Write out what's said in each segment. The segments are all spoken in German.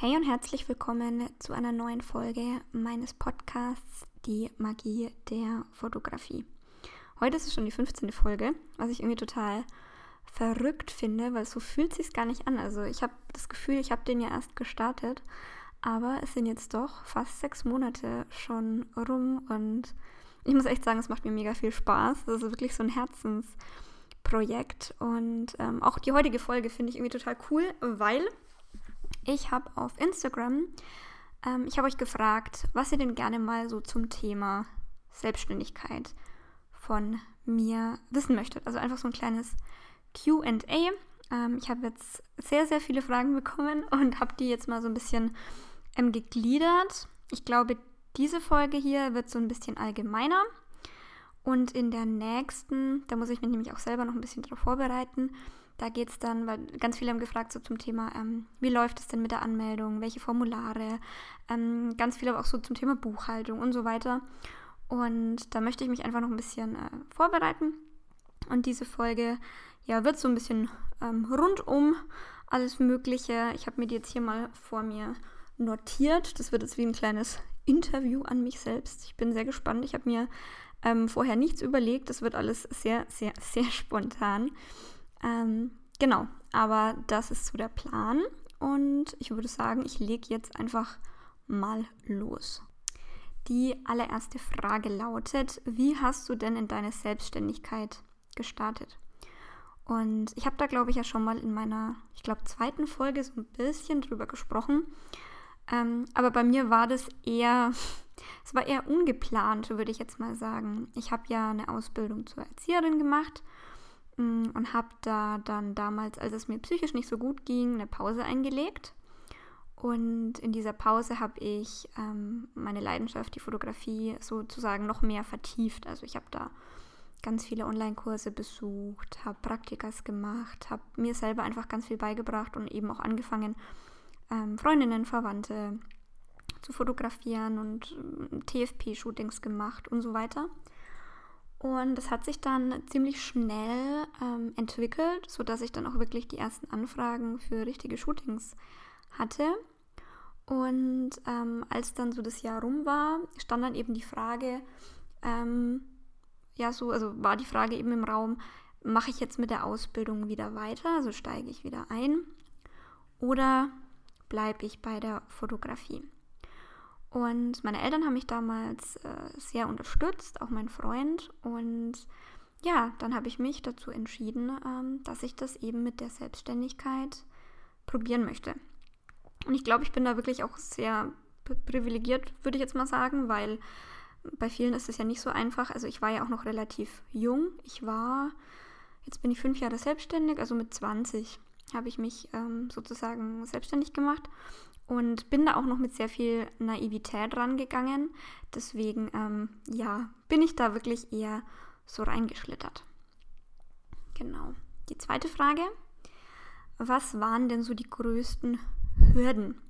Hey und herzlich willkommen zu einer neuen Folge meines Podcasts Die Magie der Fotografie. Heute ist es schon die 15. Folge, was ich irgendwie total verrückt finde, weil so fühlt sich gar nicht an. Also ich habe das Gefühl, ich habe den ja erst gestartet, aber es sind jetzt doch fast sechs Monate schon rum und ich muss echt sagen, es macht mir mega viel Spaß. Das ist wirklich so ein Herzensprojekt und ähm, auch die heutige Folge finde ich irgendwie total cool, weil ich habe auf Instagram, ähm, ich habe euch gefragt, was ihr denn gerne mal so zum Thema Selbstständigkeit von mir wissen möchtet. Also einfach so ein kleines QA. Ähm, ich habe jetzt sehr, sehr viele Fragen bekommen und habe die jetzt mal so ein bisschen ähm, gegliedert. Ich glaube, diese Folge hier wird so ein bisschen allgemeiner. Und in der nächsten, da muss ich mich nämlich auch selber noch ein bisschen darauf vorbereiten, da geht es dann, weil ganz viele haben gefragt so zum Thema, ähm, wie läuft es denn mit der Anmeldung, welche Formulare, ähm, ganz viele aber auch so zum Thema Buchhaltung und so weiter. Und da möchte ich mich einfach noch ein bisschen äh, vorbereiten. Und diese Folge ja, wird so ein bisschen ähm, rundum alles Mögliche. Ich habe mir die jetzt hier mal vor mir notiert. Das wird jetzt wie ein kleines Interview an mich selbst. Ich bin sehr gespannt. Ich habe mir ähm, vorher nichts überlegt. Das wird alles sehr, sehr, sehr spontan. Ähm, genau, aber das ist so der Plan und ich würde sagen, ich lege jetzt einfach mal los. Die allererste Frage lautet, wie hast du denn in deine Selbstständigkeit gestartet? Und ich habe da, glaube ich, ja schon mal in meiner, ich glaube, zweiten Folge so ein bisschen drüber gesprochen. Ähm, aber bei mir war das eher, es war eher ungeplant, würde ich jetzt mal sagen. Ich habe ja eine Ausbildung zur Erzieherin gemacht und habe da dann damals, als es mir psychisch nicht so gut ging, eine Pause eingelegt. Und in dieser Pause habe ich ähm, meine Leidenschaft, die Fotografie, sozusagen noch mehr vertieft. Also ich habe da ganz viele Online-Kurse besucht, habe Praktikas gemacht, habe mir selber einfach ganz viel beigebracht und eben auch angefangen, ähm, Freundinnen, Verwandte zu fotografieren und ähm, TFP-Shootings gemacht und so weiter. Und das hat sich dann ziemlich schnell ähm, entwickelt, sodass ich dann auch wirklich die ersten Anfragen für richtige Shootings hatte. Und ähm, als dann so das Jahr rum war, stand dann eben die Frage, ähm, ja, so, also war die Frage eben im Raum, mache ich jetzt mit der Ausbildung wieder weiter, also steige ich wieder ein oder bleibe ich bei der Fotografie? Und meine Eltern haben mich damals äh, sehr unterstützt, auch mein Freund. Und ja, dann habe ich mich dazu entschieden, ähm, dass ich das eben mit der Selbstständigkeit probieren möchte. Und ich glaube, ich bin da wirklich auch sehr privilegiert, würde ich jetzt mal sagen, weil bei vielen ist es ja nicht so einfach. Also ich war ja auch noch relativ jung. Ich war, jetzt bin ich fünf Jahre selbstständig, also mit 20 habe ich mich ähm, sozusagen selbstständig gemacht und bin da auch noch mit sehr viel Naivität rangegangen. Deswegen, ähm, ja, bin ich da wirklich eher so reingeschlittert. Genau. Die zweite Frage. Was waren denn so die größten Hürden?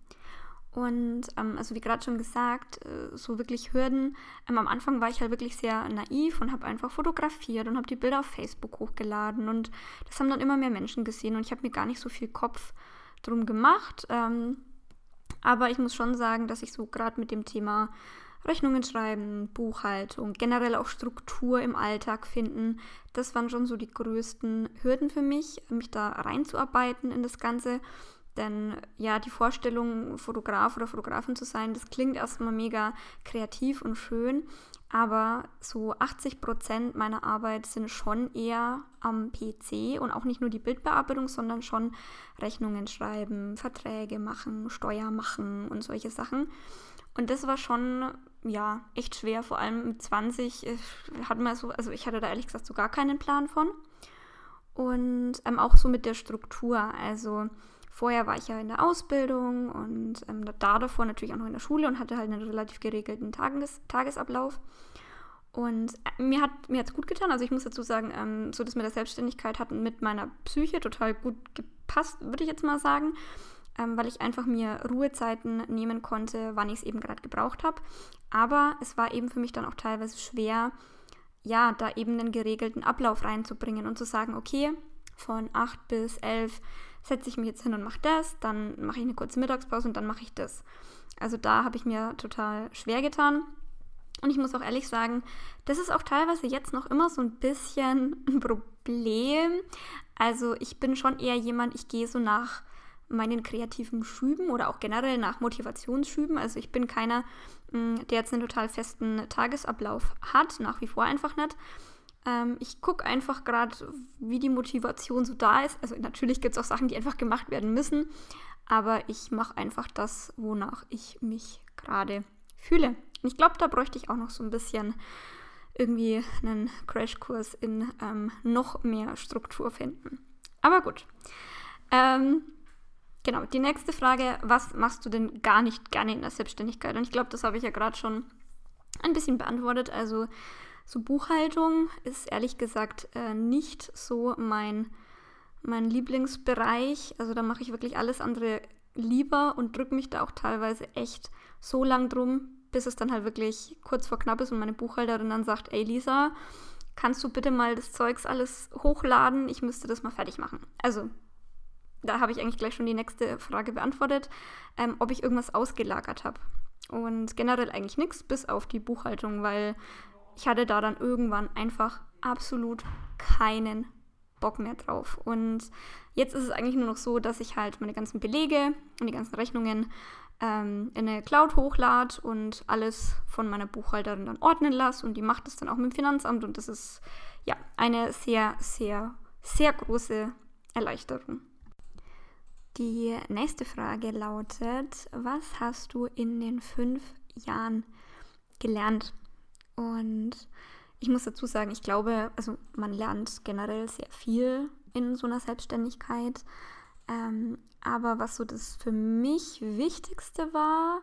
Und ähm, also wie gerade schon gesagt, äh, so wirklich Hürden. Ähm, am Anfang war ich halt wirklich sehr naiv und habe einfach fotografiert und habe die Bilder auf Facebook hochgeladen. Und das haben dann immer mehr Menschen gesehen und ich habe mir gar nicht so viel Kopf drum gemacht. Ähm, aber ich muss schon sagen, dass ich so gerade mit dem Thema Rechnungen schreiben, Buchhaltung, generell auch Struktur im Alltag finden, das waren schon so die größten Hürden für mich, mich da reinzuarbeiten in das Ganze. Denn ja, die Vorstellung, Fotograf oder Fotografin zu sein, das klingt erstmal mega kreativ und schön. Aber so 80 Prozent meiner Arbeit sind schon eher am PC und auch nicht nur die Bildbearbeitung, sondern schon Rechnungen schreiben, Verträge machen, Steuer machen und solche Sachen. Und das war schon, ja, echt schwer. Vor allem mit 20 äh, hat man so, also ich hatte da ehrlich gesagt so gar keinen Plan von. Und ähm, auch so mit der Struktur. Also Vorher war ich ja in der Ausbildung und ähm, da davor natürlich auch noch in der Schule und hatte halt einen relativ geregelten Tages Tagesablauf. Und äh, mir hat mir gut getan. Also ich muss dazu sagen, ähm, so das mit der Selbstständigkeit hat mit meiner Psyche total gut gepasst, würde ich jetzt mal sagen, ähm, weil ich einfach mir Ruhezeiten nehmen konnte, wann ich es eben gerade gebraucht habe. Aber es war eben für mich dann auch teilweise schwer, ja, da eben einen geregelten Ablauf reinzubringen und zu sagen, okay, von 8 bis 11 setze ich mich jetzt hin und mache das, dann mache ich eine kurze Mittagspause und dann mache ich das. Also da habe ich mir total schwer getan. Und ich muss auch ehrlich sagen, das ist auch teilweise jetzt noch immer so ein bisschen ein Problem. Also ich bin schon eher jemand, ich gehe so nach meinen kreativen Schüben oder auch generell nach Motivationsschüben. Also ich bin keiner, mm, der jetzt einen total festen Tagesablauf hat, nach wie vor einfach nicht. Ähm, ich gucke einfach gerade, wie die Motivation so da ist. Also natürlich gibt es auch Sachen, die einfach gemacht werden müssen, aber ich mache einfach das, wonach ich mich gerade fühle. Und ich glaube, da bräuchte ich auch noch so ein bisschen irgendwie einen Crashkurs in ähm, noch mehr Struktur finden. Aber gut. Ähm, genau, die nächste Frage, was machst du denn gar nicht gerne in der Selbstständigkeit? Und ich glaube, das habe ich ja gerade schon ein bisschen beantwortet. Also so Buchhaltung ist ehrlich gesagt äh, nicht so mein, mein Lieblingsbereich. Also da mache ich wirklich alles andere lieber und drücke mich da auch teilweise echt so lang drum, bis es dann halt wirklich kurz vor knapp ist und meine Buchhalterin dann sagt, ey Lisa, kannst du bitte mal das Zeugs alles hochladen? Ich müsste das mal fertig machen. Also, da habe ich eigentlich gleich schon die nächste Frage beantwortet, ähm, ob ich irgendwas ausgelagert habe. Und generell eigentlich nichts, bis auf die Buchhaltung, weil ich hatte da dann irgendwann einfach absolut keinen Bock mehr drauf. Und jetzt ist es eigentlich nur noch so, dass ich halt meine ganzen Belege und die ganzen Rechnungen ähm, in eine Cloud hochlade und alles von meiner Buchhalterin dann ordnen lasse und die macht es dann auch mit dem Finanzamt und das ist ja eine sehr, sehr, sehr große Erleichterung. Die nächste Frage lautet, was hast du in den fünf Jahren gelernt? Und ich muss dazu sagen, ich glaube, also man lernt generell sehr viel in so einer Selbstständigkeit. Ähm, aber was so das für mich Wichtigste war,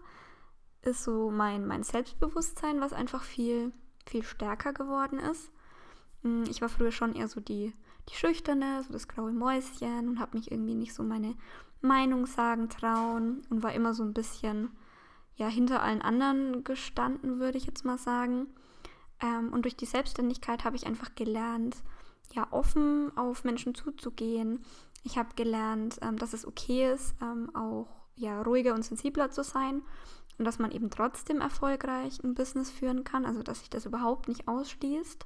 ist so mein, mein Selbstbewusstsein, was einfach viel, viel stärker geworden ist. Mm, ich war früher schon eher so die, die Schüchterne, so das graue Mäuschen und habe mich irgendwie nicht so meine Meinung sagen trauen und war immer so ein bisschen ja hinter allen anderen gestanden, würde ich jetzt mal sagen. Ähm, und durch die Selbstständigkeit habe ich einfach gelernt, ja offen auf Menschen zuzugehen, ich habe gelernt, ähm, dass es okay ist, ähm, auch ja, ruhiger und sensibler zu sein und dass man eben trotzdem erfolgreich ein Business führen kann, also dass sich das überhaupt nicht ausschließt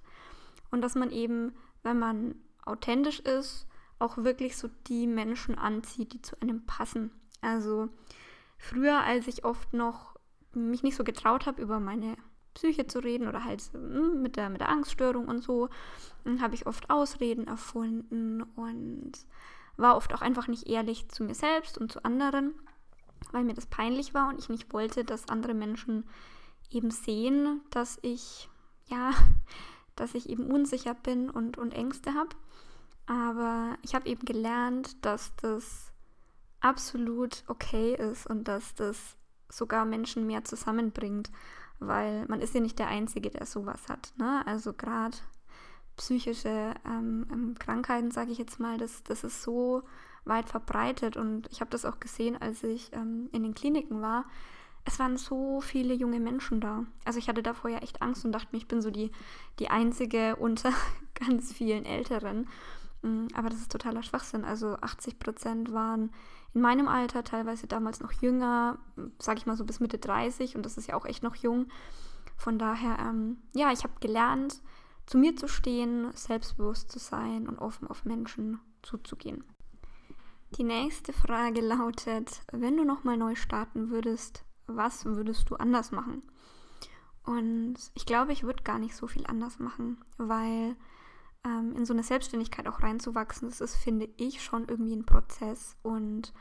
und dass man eben, wenn man authentisch ist, auch wirklich so die Menschen anzieht, die zu einem passen. Also früher, als ich oft noch mich nicht so getraut habe, über meine Psyche zu reden oder halt hm, mit der, mit der Angststörung und so, hm, habe ich oft Ausreden erfunden und war oft auch einfach nicht ehrlich zu mir selbst und zu anderen, weil mir das peinlich war und ich nicht wollte, dass andere Menschen eben sehen, dass ich, ja, dass ich eben unsicher bin und, und Ängste habe. Aber ich habe eben gelernt, dass das absolut okay ist und dass das sogar Menschen mehr zusammenbringt, weil man ist ja nicht der Einzige, der sowas hat. Ne? Also gerade psychische ähm, ähm, Krankheiten, sage ich jetzt mal, das, das ist so weit verbreitet und ich habe das auch gesehen, als ich ähm, in den Kliniken war. Es waren so viele junge Menschen da. Also ich hatte davor ja echt Angst und dachte mir, ich bin so die, die einzige unter ganz vielen Älteren. Mm, aber das ist totaler Schwachsinn. Also 80 Prozent waren in meinem Alter, teilweise damals noch jünger, sage ich mal so bis Mitte 30 und das ist ja auch echt noch jung. Von daher, ähm, ja, ich habe gelernt, zu mir zu stehen, selbstbewusst zu sein und offen auf Menschen zuzugehen. Die nächste Frage lautet, wenn du nochmal neu starten würdest, was würdest du anders machen? Und ich glaube, ich würde gar nicht so viel anders machen, weil ähm, in so eine Selbstständigkeit auch reinzuwachsen, das ist, finde ich, schon irgendwie ein Prozess. Und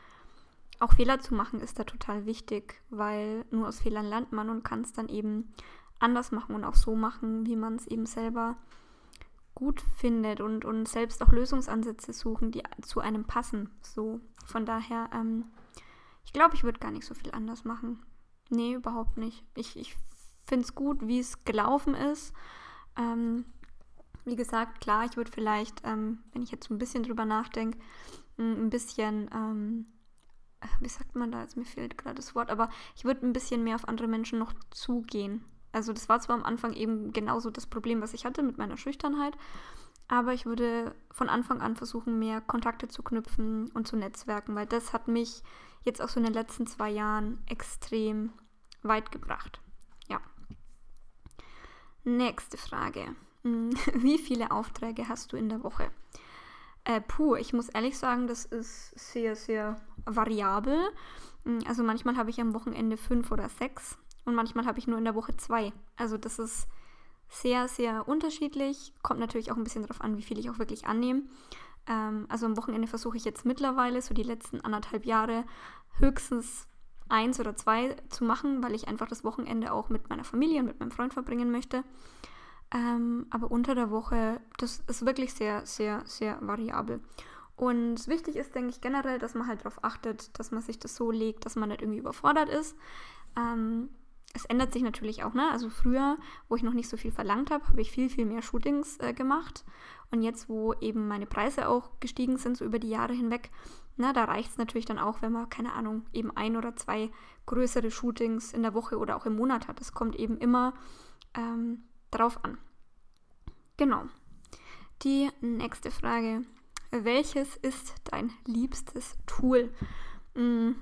auch Fehler zu machen ist da total wichtig, weil nur aus Fehlern lernt man und kann es dann eben anders machen und auch so machen, wie man es eben selber gut findet und, und selbst auch Lösungsansätze suchen, die zu einem passen. So, von daher, ähm, ich glaube, ich würde gar nicht so viel anders machen. Nee, überhaupt nicht. Ich, ich finde es gut, wie es gelaufen ist. Ähm, wie gesagt, klar, ich würde vielleicht, ähm, wenn ich jetzt ein bisschen drüber nachdenke, ein bisschen, ähm, wie sagt man da, jetzt mir fehlt gerade das Wort, aber ich würde ein bisschen mehr auf andere Menschen noch zugehen. Also das war zwar am Anfang eben genauso das Problem, was ich hatte mit meiner Schüchternheit, aber ich würde von Anfang an versuchen, mehr Kontakte zu knüpfen und zu netzwerken, weil das hat mich jetzt auch so in den letzten zwei Jahren extrem weit gebracht. Ja. Nächste Frage. Hm, wie viele Aufträge hast du in der Woche? Äh, puh, ich muss ehrlich sagen, das ist sehr, sehr variabel. Hm, also manchmal habe ich am Wochenende fünf oder sechs und manchmal habe ich nur in der Woche zwei. Also das ist sehr, sehr unterschiedlich. Kommt natürlich auch ein bisschen darauf an, wie viel ich auch wirklich annehme. Ähm, also am Wochenende versuche ich jetzt mittlerweile, so die letzten anderthalb Jahre, höchstens eins oder zwei zu machen, weil ich einfach das Wochenende auch mit meiner Familie und mit meinem Freund verbringen möchte. Ähm, aber unter der Woche, das ist wirklich sehr, sehr, sehr variabel. Und wichtig ist, denke ich, generell, dass man halt darauf achtet, dass man sich das so legt, dass man nicht irgendwie überfordert ist. Ähm, es ändert sich natürlich auch, ne? Also früher, wo ich noch nicht so viel verlangt habe, habe ich viel, viel mehr Shootings äh, gemacht. Und jetzt, wo eben meine Preise auch gestiegen sind, so über die Jahre hinweg, na, da reicht es natürlich dann auch, wenn man, keine Ahnung, eben ein oder zwei größere Shootings in der Woche oder auch im Monat hat. Es kommt eben immer ähm, drauf an. Genau. Die nächste Frage. Welches ist dein liebstes Tool? Hm,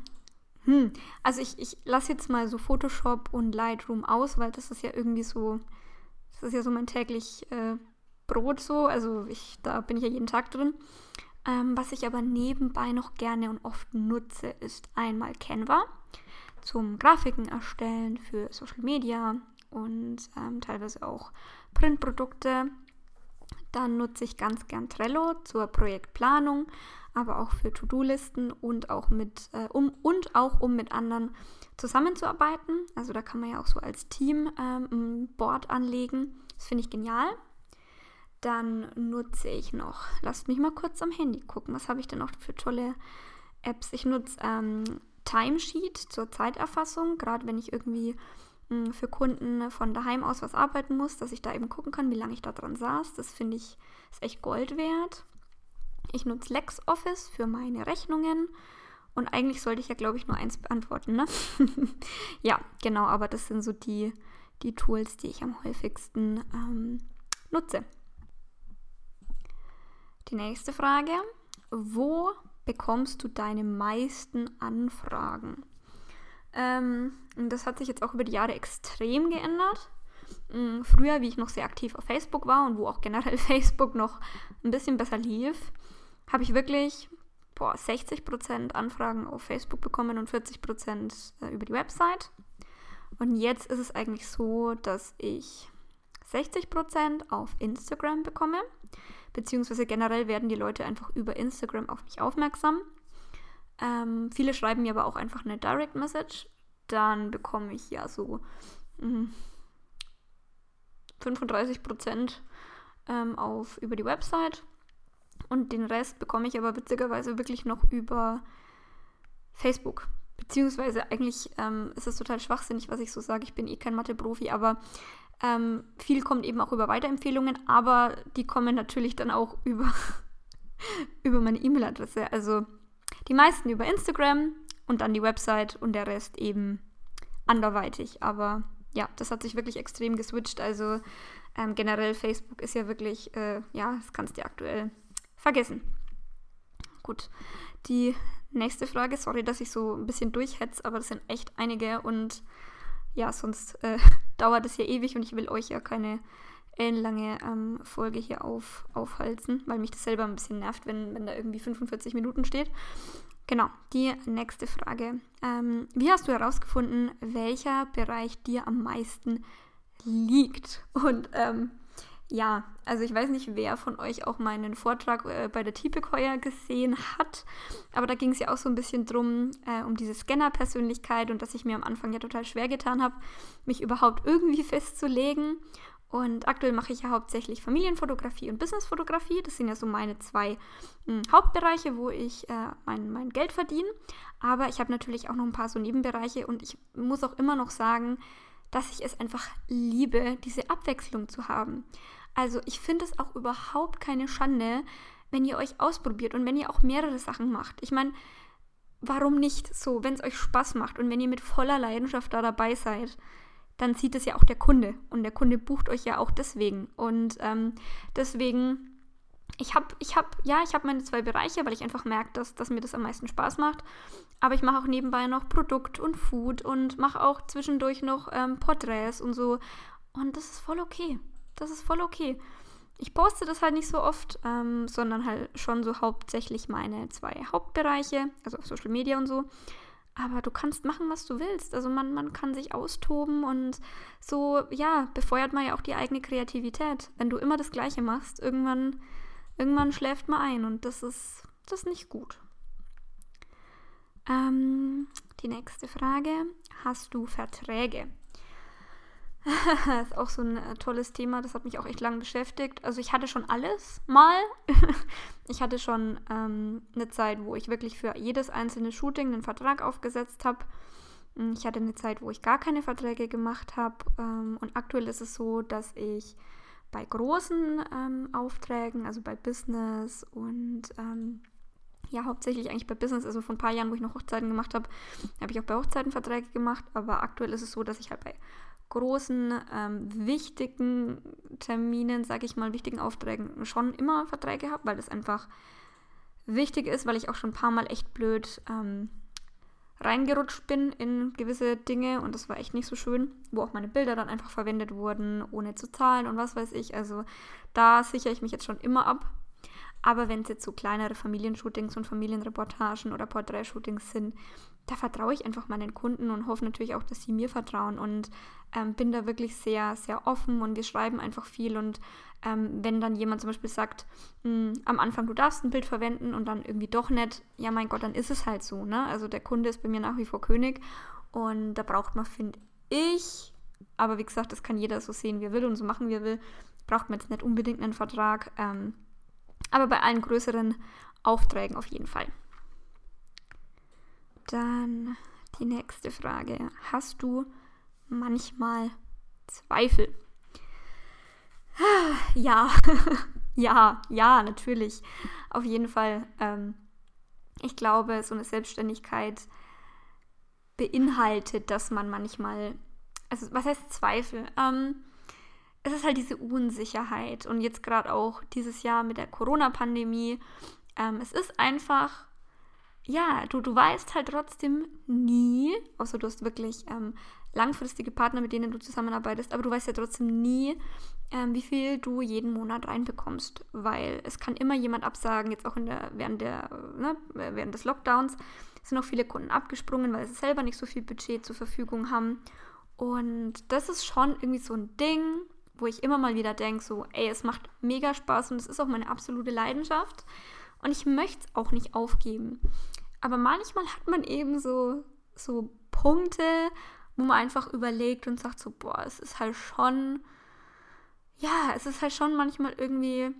hm. Also ich, ich lasse jetzt mal so Photoshop und Lightroom aus, weil das ist ja irgendwie so, das ist ja so mein täglich äh, Brot so. Also ich, da bin ich ja jeden Tag drin. Ähm, was ich aber nebenbei noch gerne und oft nutze, ist einmal Canva zum Grafiken erstellen für Social Media und ähm, teilweise auch Printprodukte. Dann nutze ich ganz gern Trello zur Projektplanung, aber auch für To-Do-Listen und auch mit äh, um und auch um mit anderen zusammenzuarbeiten. Also da kann man ja auch so als Team ähm, ein Board anlegen. Das finde ich genial. Dann nutze ich noch, lasst mich mal kurz am Handy gucken, was habe ich denn noch für tolle Apps? Ich nutze ähm, Timesheet zur Zeiterfassung, gerade wenn ich irgendwie für Kunden von daheim aus was arbeiten muss, dass ich da eben gucken kann, wie lange ich da dran saß. Das finde ich ist echt Gold wert. Ich nutze LexOffice für meine Rechnungen. Und eigentlich sollte ich ja, glaube ich, nur eins beantworten, ne? ja, genau, aber das sind so die, die Tools, die ich am häufigsten ähm, nutze. Die nächste Frage. Wo bekommst du deine meisten Anfragen? Ähm, das hat sich jetzt auch über die Jahre extrem geändert. Mm, früher, wie ich noch sehr aktiv auf Facebook war und wo auch generell Facebook noch ein bisschen besser lief, habe ich wirklich boah, 60% Anfragen auf Facebook bekommen und 40% äh, über die Website. Und jetzt ist es eigentlich so, dass ich 60% auf Instagram bekomme, beziehungsweise generell werden die Leute einfach über Instagram auf mich aufmerksam. Ähm, viele schreiben mir aber auch einfach eine Direct Message. Dann bekomme ich ja so mh, 35% ähm, auf, über die Website. Und den Rest bekomme ich aber witzigerweise wirklich noch über Facebook. Beziehungsweise eigentlich ähm, ist es total schwachsinnig, was ich so sage. Ich bin eh kein Mathe-Profi, aber ähm, viel kommt eben auch über Weiterempfehlungen, aber die kommen natürlich dann auch über, über meine E-Mail-Adresse. Also die meisten über Instagram und dann die Website und der Rest eben anderweitig. Aber ja, das hat sich wirklich extrem geswitcht. Also ähm, generell Facebook ist ja wirklich, äh, ja, das kannst du aktuell vergessen. Gut, die nächste Frage, sorry, dass ich so ein bisschen durchhetze, aber das sind echt einige und ja, sonst äh, dauert es ja ewig und ich will euch ja keine ellenlange ähm, Folge hier auf, aufhalten, weil mich das selber ein bisschen nervt, wenn, wenn da irgendwie 45 Minuten steht. Genau, die nächste Frage. Ähm, wie hast du herausgefunden, welcher Bereich dir am meisten liegt? Und ähm, ja, also ich weiß nicht, wer von euch auch meinen Vortrag äh, bei der heuer gesehen hat, aber da ging es ja auch so ein bisschen drum, äh, um diese Scanner-Persönlichkeit und dass ich mir am Anfang ja total schwer getan habe, mich überhaupt irgendwie festzulegen. Und aktuell mache ich ja hauptsächlich Familienfotografie und Businessfotografie. Das sind ja so meine zwei mh, hm, Hauptbereiche, wo ich äh, mein, mein Geld verdiene. Aber ich habe natürlich auch noch ein paar so Nebenbereiche und ich muss auch immer noch sagen, dass ich es einfach liebe, diese Abwechslung zu haben. Also ich finde es auch überhaupt keine Schande, wenn ihr euch ausprobiert und wenn ihr auch mehrere Sachen macht. Ich meine, warum nicht so, wenn es euch Spaß macht und wenn ihr mit voller Leidenschaft da dabei seid, dann sieht es ja auch der Kunde und der Kunde bucht euch ja auch deswegen. Und ähm, deswegen ich habe, ich habe, ja, ich habe meine zwei Bereiche, weil ich einfach merke, dass, dass mir das am meisten Spaß macht. Aber ich mache auch nebenbei noch Produkt und Food und mache auch zwischendurch noch ähm, Porträts und so. Und das ist voll okay. Das ist voll okay. Ich poste das halt nicht so oft, ähm, sondern halt schon so hauptsächlich meine zwei Hauptbereiche, also auf Social Media und so. Aber du kannst machen, was du willst. Also man, man kann sich austoben und so, ja, befeuert man ja auch die eigene Kreativität. Wenn du immer das Gleiche machst, irgendwann, irgendwann schläft man ein und das ist, das ist nicht gut. Ähm, die nächste Frage. Hast du Verträge? Das ist auch so ein äh, tolles Thema, das hat mich auch echt lange beschäftigt. Also ich hatte schon alles mal. ich hatte schon ähm, eine Zeit, wo ich wirklich für jedes einzelne Shooting einen Vertrag aufgesetzt habe. Hm, ich hatte eine Zeit, wo ich gar keine Verträge gemacht habe. Ähm, und aktuell ist es so, dass ich bei großen ähm, Aufträgen, also bei Business und ähm, ja, hauptsächlich eigentlich bei Business, also vor ein paar Jahren, wo ich noch Hochzeiten gemacht habe, habe ich auch bei Hochzeiten Verträge gemacht, aber aktuell ist es so, dass ich halt bei großen, ähm, wichtigen Terminen, sage ich mal, wichtigen Aufträgen schon immer Verträge habe, weil das einfach wichtig ist, weil ich auch schon ein paar Mal echt blöd ähm, reingerutscht bin in gewisse Dinge und das war echt nicht so schön, wo auch meine Bilder dann einfach verwendet wurden, ohne zu zahlen und was weiß ich. Also da sichere ich mich jetzt schon immer ab. Aber wenn es jetzt so kleinere Familienshootings und Familienreportagen oder Porträtshootings sind, da vertraue ich einfach meinen Kunden und hoffe natürlich auch, dass sie mir vertrauen und ähm, bin da wirklich sehr, sehr offen und wir schreiben einfach viel und ähm, wenn dann jemand zum Beispiel sagt, hm, am Anfang du darfst ein Bild verwenden und dann irgendwie doch nicht, ja mein Gott, dann ist es halt so, ne? Also der Kunde ist bei mir nach wie vor König und da braucht man, finde ich, aber wie gesagt, das kann jeder so sehen, wie er will und so machen, wie er will, braucht man jetzt nicht unbedingt einen Vertrag, ähm, aber bei allen größeren Aufträgen auf jeden Fall. Dann die nächste Frage. Hast du manchmal Zweifel? Ja, ja, ja, natürlich. Auf jeden Fall. Ähm, ich glaube, so eine Selbstständigkeit beinhaltet, dass man manchmal, also was heißt Zweifel? Ähm, es ist halt diese Unsicherheit und jetzt gerade auch dieses Jahr mit der Corona-Pandemie. Ähm, es ist einfach ja, du, du weißt halt trotzdem nie, außer du hast wirklich ähm, langfristige Partner, mit denen du zusammenarbeitest, aber du weißt ja trotzdem nie, ähm, wie viel du jeden Monat reinbekommst, weil es kann immer jemand absagen, jetzt auch in der, während, der, ne, während des Lockdowns sind auch viele Kunden abgesprungen, weil sie selber nicht so viel Budget zur Verfügung haben. Und das ist schon irgendwie so ein Ding, wo ich immer mal wieder denke, so, ey, es macht mega Spaß und es ist auch meine absolute Leidenschaft. Und ich möchte es auch nicht aufgeben. Aber manchmal hat man eben so, so Punkte, wo man einfach überlegt und sagt so, boah, es ist halt schon, ja, es ist halt schon manchmal irgendwie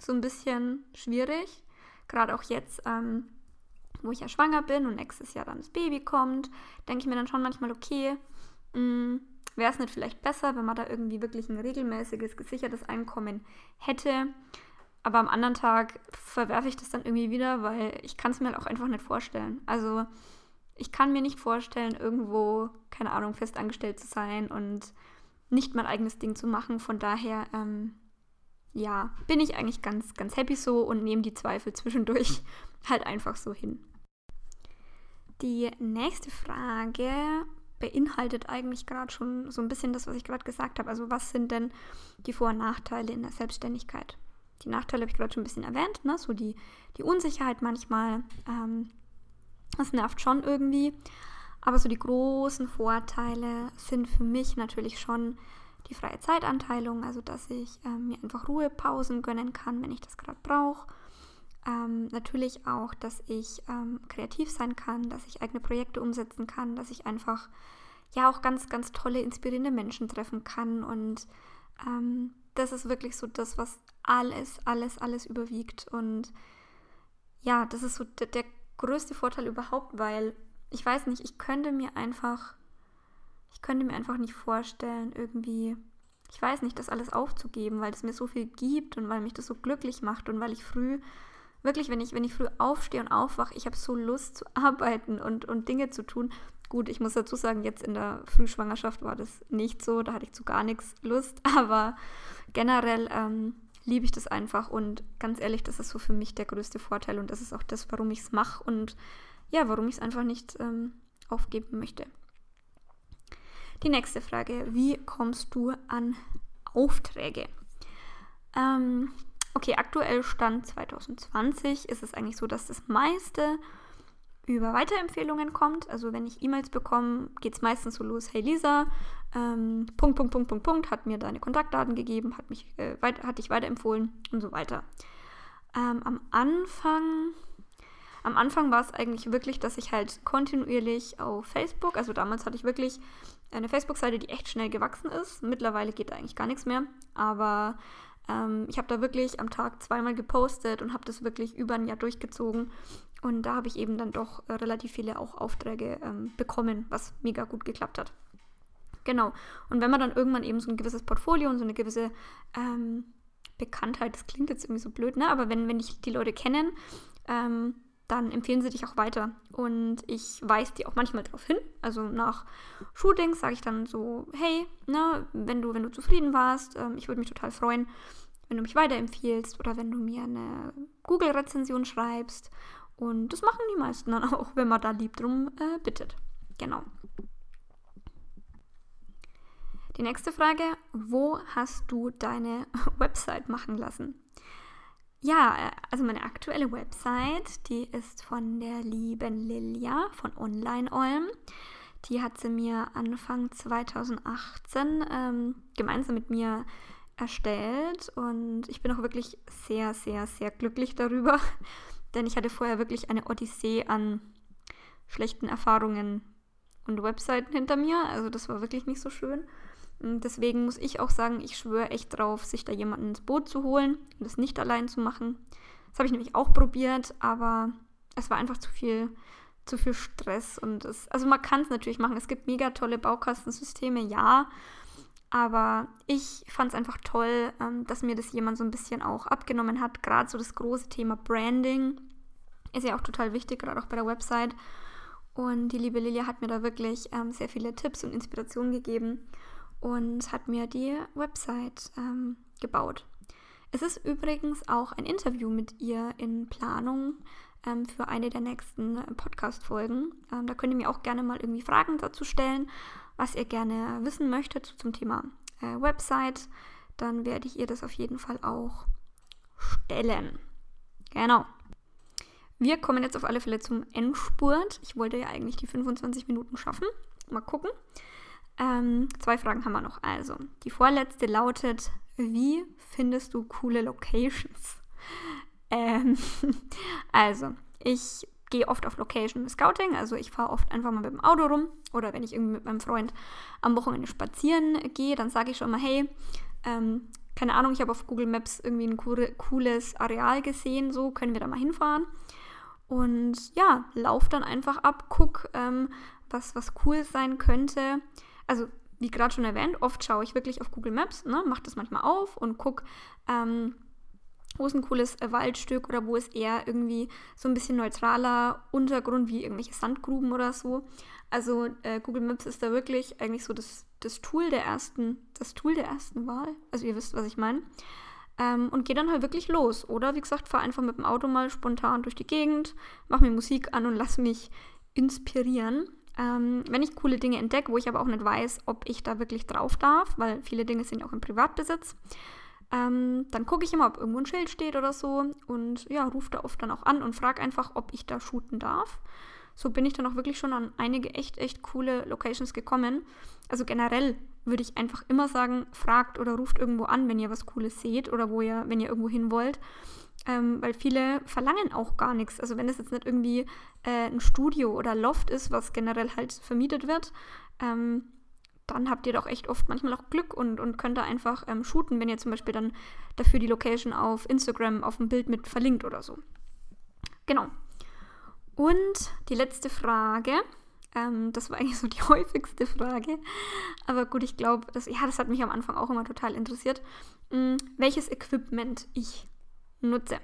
so ein bisschen schwierig. Gerade auch jetzt, ähm, wo ich ja schwanger bin und nächstes Jahr dann das Baby kommt, denke ich mir dann schon manchmal, okay, mm, wäre es nicht vielleicht besser, wenn man da irgendwie wirklich ein regelmäßiges, gesichertes Einkommen hätte. Aber am anderen Tag verwerfe ich das dann irgendwie wieder, weil ich kann es mir halt auch einfach nicht vorstellen. Also ich kann mir nicht vorstellen, irgendwo, keine Ahnung, festangestellt zu sein und nicht mein eigenes Ding zu machen. Von daher, ähm, ja, bin ich eigentlich ganz, ganz happy so und nehme die Zweifel zwischendurch halt einfach so hin. Die nächste Frage beinhaltet eigentlich gerade schon so ein bisschen das, was ich gerade gesagt habe. Also was sind denn die Vor- und Nachteile in der Selbstständigkeit? Die Nachteile habe ich gerade schon ein bisschen erwähnt, ne? so die, die Unsicherheit manchmal. Ähm, das nervt schon irgendwie. Aber so die großen Vorteile sind für mich natürlich schon die freie Zeitanteilung, also dass ich ähm, mir einfach Ruhepausen gönnen kann, wenn ich das gerade brauche. Ähm, natürlich auch, dass ich ähm, kreativ sein kann, dass ich eigene Projekte umsetzen kann, dass ich einfach ja auch ganz, ganz tolle, inspirierende Menschen treffen kann. Und ähm, das ist wirklich so das, was alles, alles, alles überwiegt. Und ja, das ist so der, der größte Vorteil überhaupt, weil ich weiß nicht, ich könnte mir einfach, ich könnte mir einfach nicht vorstellen, irgendwie, ich weiß nicht, das alles aufzugeben, weil es mir so viel gibt und weil mich das so glücklich macht und weil ich früh, wirklich, wenn ich, wenn ich früh aufstehe und aufwache, ich habe so Lust zu arbeiten und, und Dinge zu tun. Gut, ich muss dazu sagen, jetzt in der Frühschwangerschaft war das nicht so, da hatte ich zu gar nichts Lust, aber generell ähm, liebe ich das einfach und ganz ehrlich, das ist so für mich der größte Vorteil und das ist auch das, warum ich es mache und ja, warum ich es einfach nicht ähm, aufgeben möchte. Die nächste Frage, wie kommst du an Aufträge? Ähm, okay, aktuell Stand 2020 ist es eigentlich so, dass das meiste über Weiterempfehlungen kommt. Also wenn ich E-Mails bekomme, geht es meistens so los, hey Lisa, ähm, Punkt, Punkt, Punkt, Punkt, Punkt, hat mir deine Kontaktdaten gegeben, hat, mich, äh, weit, hat dich weiterempfohlen und so weiter. Ähm, am Anfang, am Anfang war es eigentlich wirklich, dass ich halt kontinuierlich auf Facebook, also damals hatte ich wirklich eine Facebook-Seite, die echt schnell gewachsen ist. Mittlerweile geht da eigentlich gar nichts mehr, aber ähm, ich habe da wirklich am Tag zweimal gepostet und habe das wirklich über ein Jahr durchgezogen. Und da habe ich eben dann doch äh, relativ viele auch Aufträge ähm, bekommen, was mega gut geklappt hat. Genau. Und wenn man dann irgendwann eben so ein gewisses Portfolio und so eine gewisse ähm, Bekanntheit, das klingt jetzt irgendwie so blöd, ne? Aber wenn, wenn dich die Leute kennen, ähm, dann empfehlen sie dich auch weiter. Und ich weise die auch manchmal darauf hin. Also nach Shootings sage ich dann so, hey, ne, wenn du, wenn du zufrieden warst, ähm, ich würde mich total freuen, wenn du mich weiterempfiehlst oder wenn du mir eine Google-Rezension schreibst. Und das machen die meisten dann auch, wenn man da lieb drum äh, bittet. Genau. Die nächste Frage, wo hast du deine Website machen lassen? Ja, äh, also meine aktuelle Website, die ist von der lieben Lilia von Online Olm. Die hat sie mir Anfang 2018 ähm, gemeinsam mit mir erstellt und ich bin auch wirklich sehr, sehr, sehr glücklich darüber, denn ich hatte vorher wirklich eine Odyssee an schlechten Erfahrungen und Webseiten hinter mir. Also das war wirklich nicht so schön. Und deswegen muss ich auch sagen, ich schwöre echt drauf, sich da jemanden ins Boot zu holen und das nicht allein zu machen. Das habe ich nämlich auch probiert, aber es war einfach zu viel, zu viel Stress. Und es, also man kann es natürlich machen. Es gibt mega tolle Baukastensysteme, ja. Aber ich fand es einfach toll, ähm, dass mir das jemand so ein bisschen auch abgenommen hat. Gerade so das große Thema Branding ist ja auch total wichtig, gerade auch bei der Website. Und die liebe Lilia hat mir da wirklich ähm, sehr viele Tipps und Inspirationen gegeben und hat mir die Website ähm, gebaut. Es ist übrigens auch ein Interview mit ihr in Planung ähm, für eine der nächsten Podcast-Folgen. Ähm, da könnt ihr mir auch gerne mal irgendwie Fragen dazu stellen, was ihr gerne wissen möchtet zum Thema äh, Website. Dann werde ich ihr das auf jeden Fall auch stellen. Genau. Wir kommen jetzt auf alle Fälle zum Endspurt. Ich wollte ja eigentlich die 25 Minuten schaffen. Mal gucken. Ähm, zwei Fragen haben wir noch. Also, die vorletzte lautet, wie findest du coole Locations? Ähm, also, ich gehe oft auf Location Scouting, also ich fahre oft einfach mal mit dem Auto rum oder wenn ich irgendwie mit meinem Freund am Wochenende spazieren gehe, dann sage ich schon mal, hey, ähm, keine Ahnung, ich habe auf Google Maps irgendwie ein cooles Areal gesehen, so können wir da mal hinfahren. Und ja, lauf dann einfach ab, guck, ähm, was, was cool sein könnte also wie gerade schon erwähnt, oft schaue ich wirklich auf Google Maps, ne, mache das manchmal auf und gucke, ähm, wo ist ein cooles äh, Waldstück oder wo ist eher irgendwie so ein bisschen neutraler Untergrund wie irgendwelche Sandgruben oder so. Also äh, Google Maps ist da wirklich eigentlich so das, das Tool der ersten, das Tool der ersten Wahl. Also ihr wisst, was ich meine. Ähm, und gehe dann halt wirklich los. Oder wie gesagt, fahre einfach mit dem Auto mal spontan durch die Gegend, mache mir Musik an und lass mich inspirieren. Ähm, wenn ich coole Dinge entdecke, wo ich aber auch nicht weiß, ob ich da wirklich drauf darf, weil viele Dinge sind auch im Privatbesitz, ähm, dann gucke ich immer, ob irgendwo ein Schild steht oder so und ja, rufe da oft dann auch an und frage einfach, ob ich da shooten darf. So bin ich dann auch wirklich schon an einige echt, echt coole Locations gekommen. Also generell würde ich einfach immer sagen, fragt oder ruft irgendwo an, wenn ihr was Cooles seht oder wo ihr, wenn ihr irgendwo hin wollt ähm, weil viele verlangen auch gar nichts. Also wenn es jetzt nicht irgendwie äh, ein Studio oder Loft ist, was generell halt vermietet wird, ähm, dann habt ihr doch echt oft manchmal auch Glück und, und könnt da einfach ähm, shooten, wenn ihr zum Beispiel dann dafür die Location auf Instagram auf dem Bild mit verlinkt oder so. Genau. Und die letzte Frage, ähm, das war eigentlich so die häufigste Frage, aber gut, ich glaube, das, ja, das hat mich am Anfang auch immer total interessiert, mh, welches Equipment ich nutze.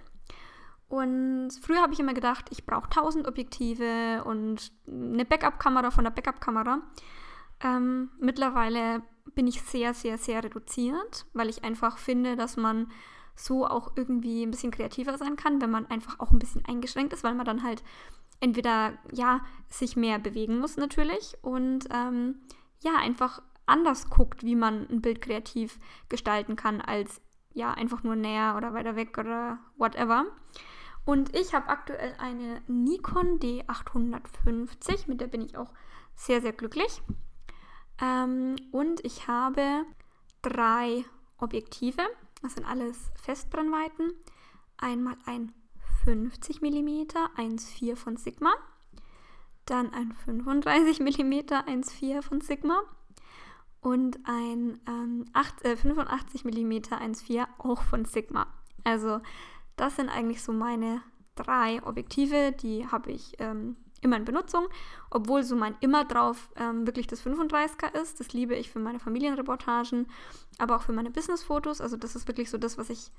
Und früher habe ich immer gedacht, ich brauche 1000 Objektive und eine Backup-Kamera von der Backup-Kamera. Ähm, mittlerweile bin ich sehr, sehr, sehr reduziert, weil ich einfach finde, dass man so auch irgendwie ein bisschen kreativer sein kann, wenn man einfach auch ein bisschen eingeschränkt ist, weil man dann halt entweder ja sich mehr bewegen muss natürlich und ähm, ja einfach anders guckt, wie man ein Bild kreativ gestalten kann, als ja einfach nur näher oder weiter weg oder whatever. Und ich habe aktuell eine Nikon D850, mit der bin ich auch sehr, sehr glücklich. Ähm, und ich habe drei Objektive, das sind alles Festbrennweiten. Einmal ein 50 mm 1.4 von Sigma, dann ein 35 mm 1.4 von Sigma und ein ähm, 8, äh, 85 mm 1.4 auch von Sigma. Also das sind eigentlich so meine drei Objektive, die habe ich ähm, immer in Benutzung, obwohl so mein immer drauf ähm, wirklich das 35er ist. Das liebe ich für meine Familienreportagen, aber auch für meine Businessfotos. Also das ist wirklich so das, was ich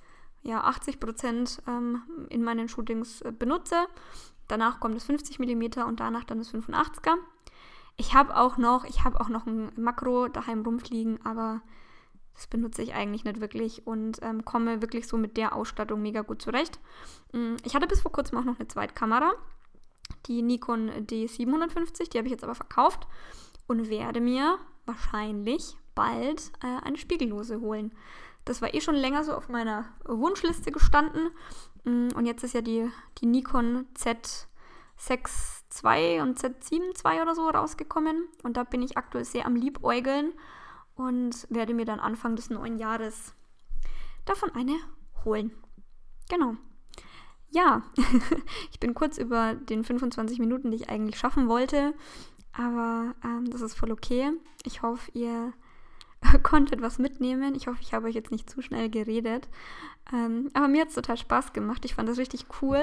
ja 80 Prozent ähm, in meinen Shootings äh, benutze. Danach kommt das 50 mm und danach dann das 85er. Ich habe auch noch, ich habe auch noch ein Makro daheim rumfliegen, aber das benutze ich eigentlich nicht wirklich und ähm, komme wirklich so mit der Ausstattung mega gut zurecht. Mm, ich hatte bis vor kurzem auch noch eine Zweitkamera, die Nikon D750, die habe ich jetzt aber verkauft und werde mir wahrscheinlich bald äh, eine Spiegellose holen. Das war eh schon länger so auf meiner Wunschliste gestanden. Mm, und jetzt ist ja die, die Nikon Z6 II und Z7 II oder so rausgekommen. Und da bin ich aktuell sehr am Liebäugeln und werde mir dann Anfang des neuen Jahres davon eine holen. Genau. Ja, ich bin kurz über den 25 Minuten, die ich eigentlich schaffen wollte, aber ähm, das ist voll okay. Ich hoffe, ihr konntet was mitnehmen. Ich hoffe, ich habe euch jetzt nicht zu schnell geredet. Ähm, aber mir hat es total Spaß gemacht. Ich fand das richtig cool.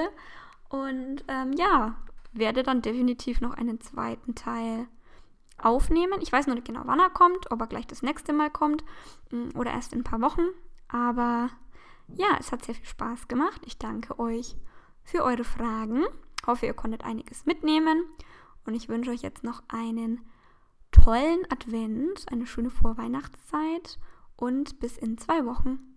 Und ähm, ja, werde dann definitiv noch einen zweiten Teil aufnehmen. Ich weiß noch nicht genau, wann er kommt, ob er gleich das nächste Mal kommt mm, oder erst in ein paar Wochen. Aber ja, es hat sehr viel Spaß gemacht. Ich danke euch für eure Fragen. Hoffe, ihr konntet einiges mitnehmen. Und ich wünsche euch jetzt noch einen tollen Advent, eine schöne Vorweihnachtszeit und bis in zwei Wochen.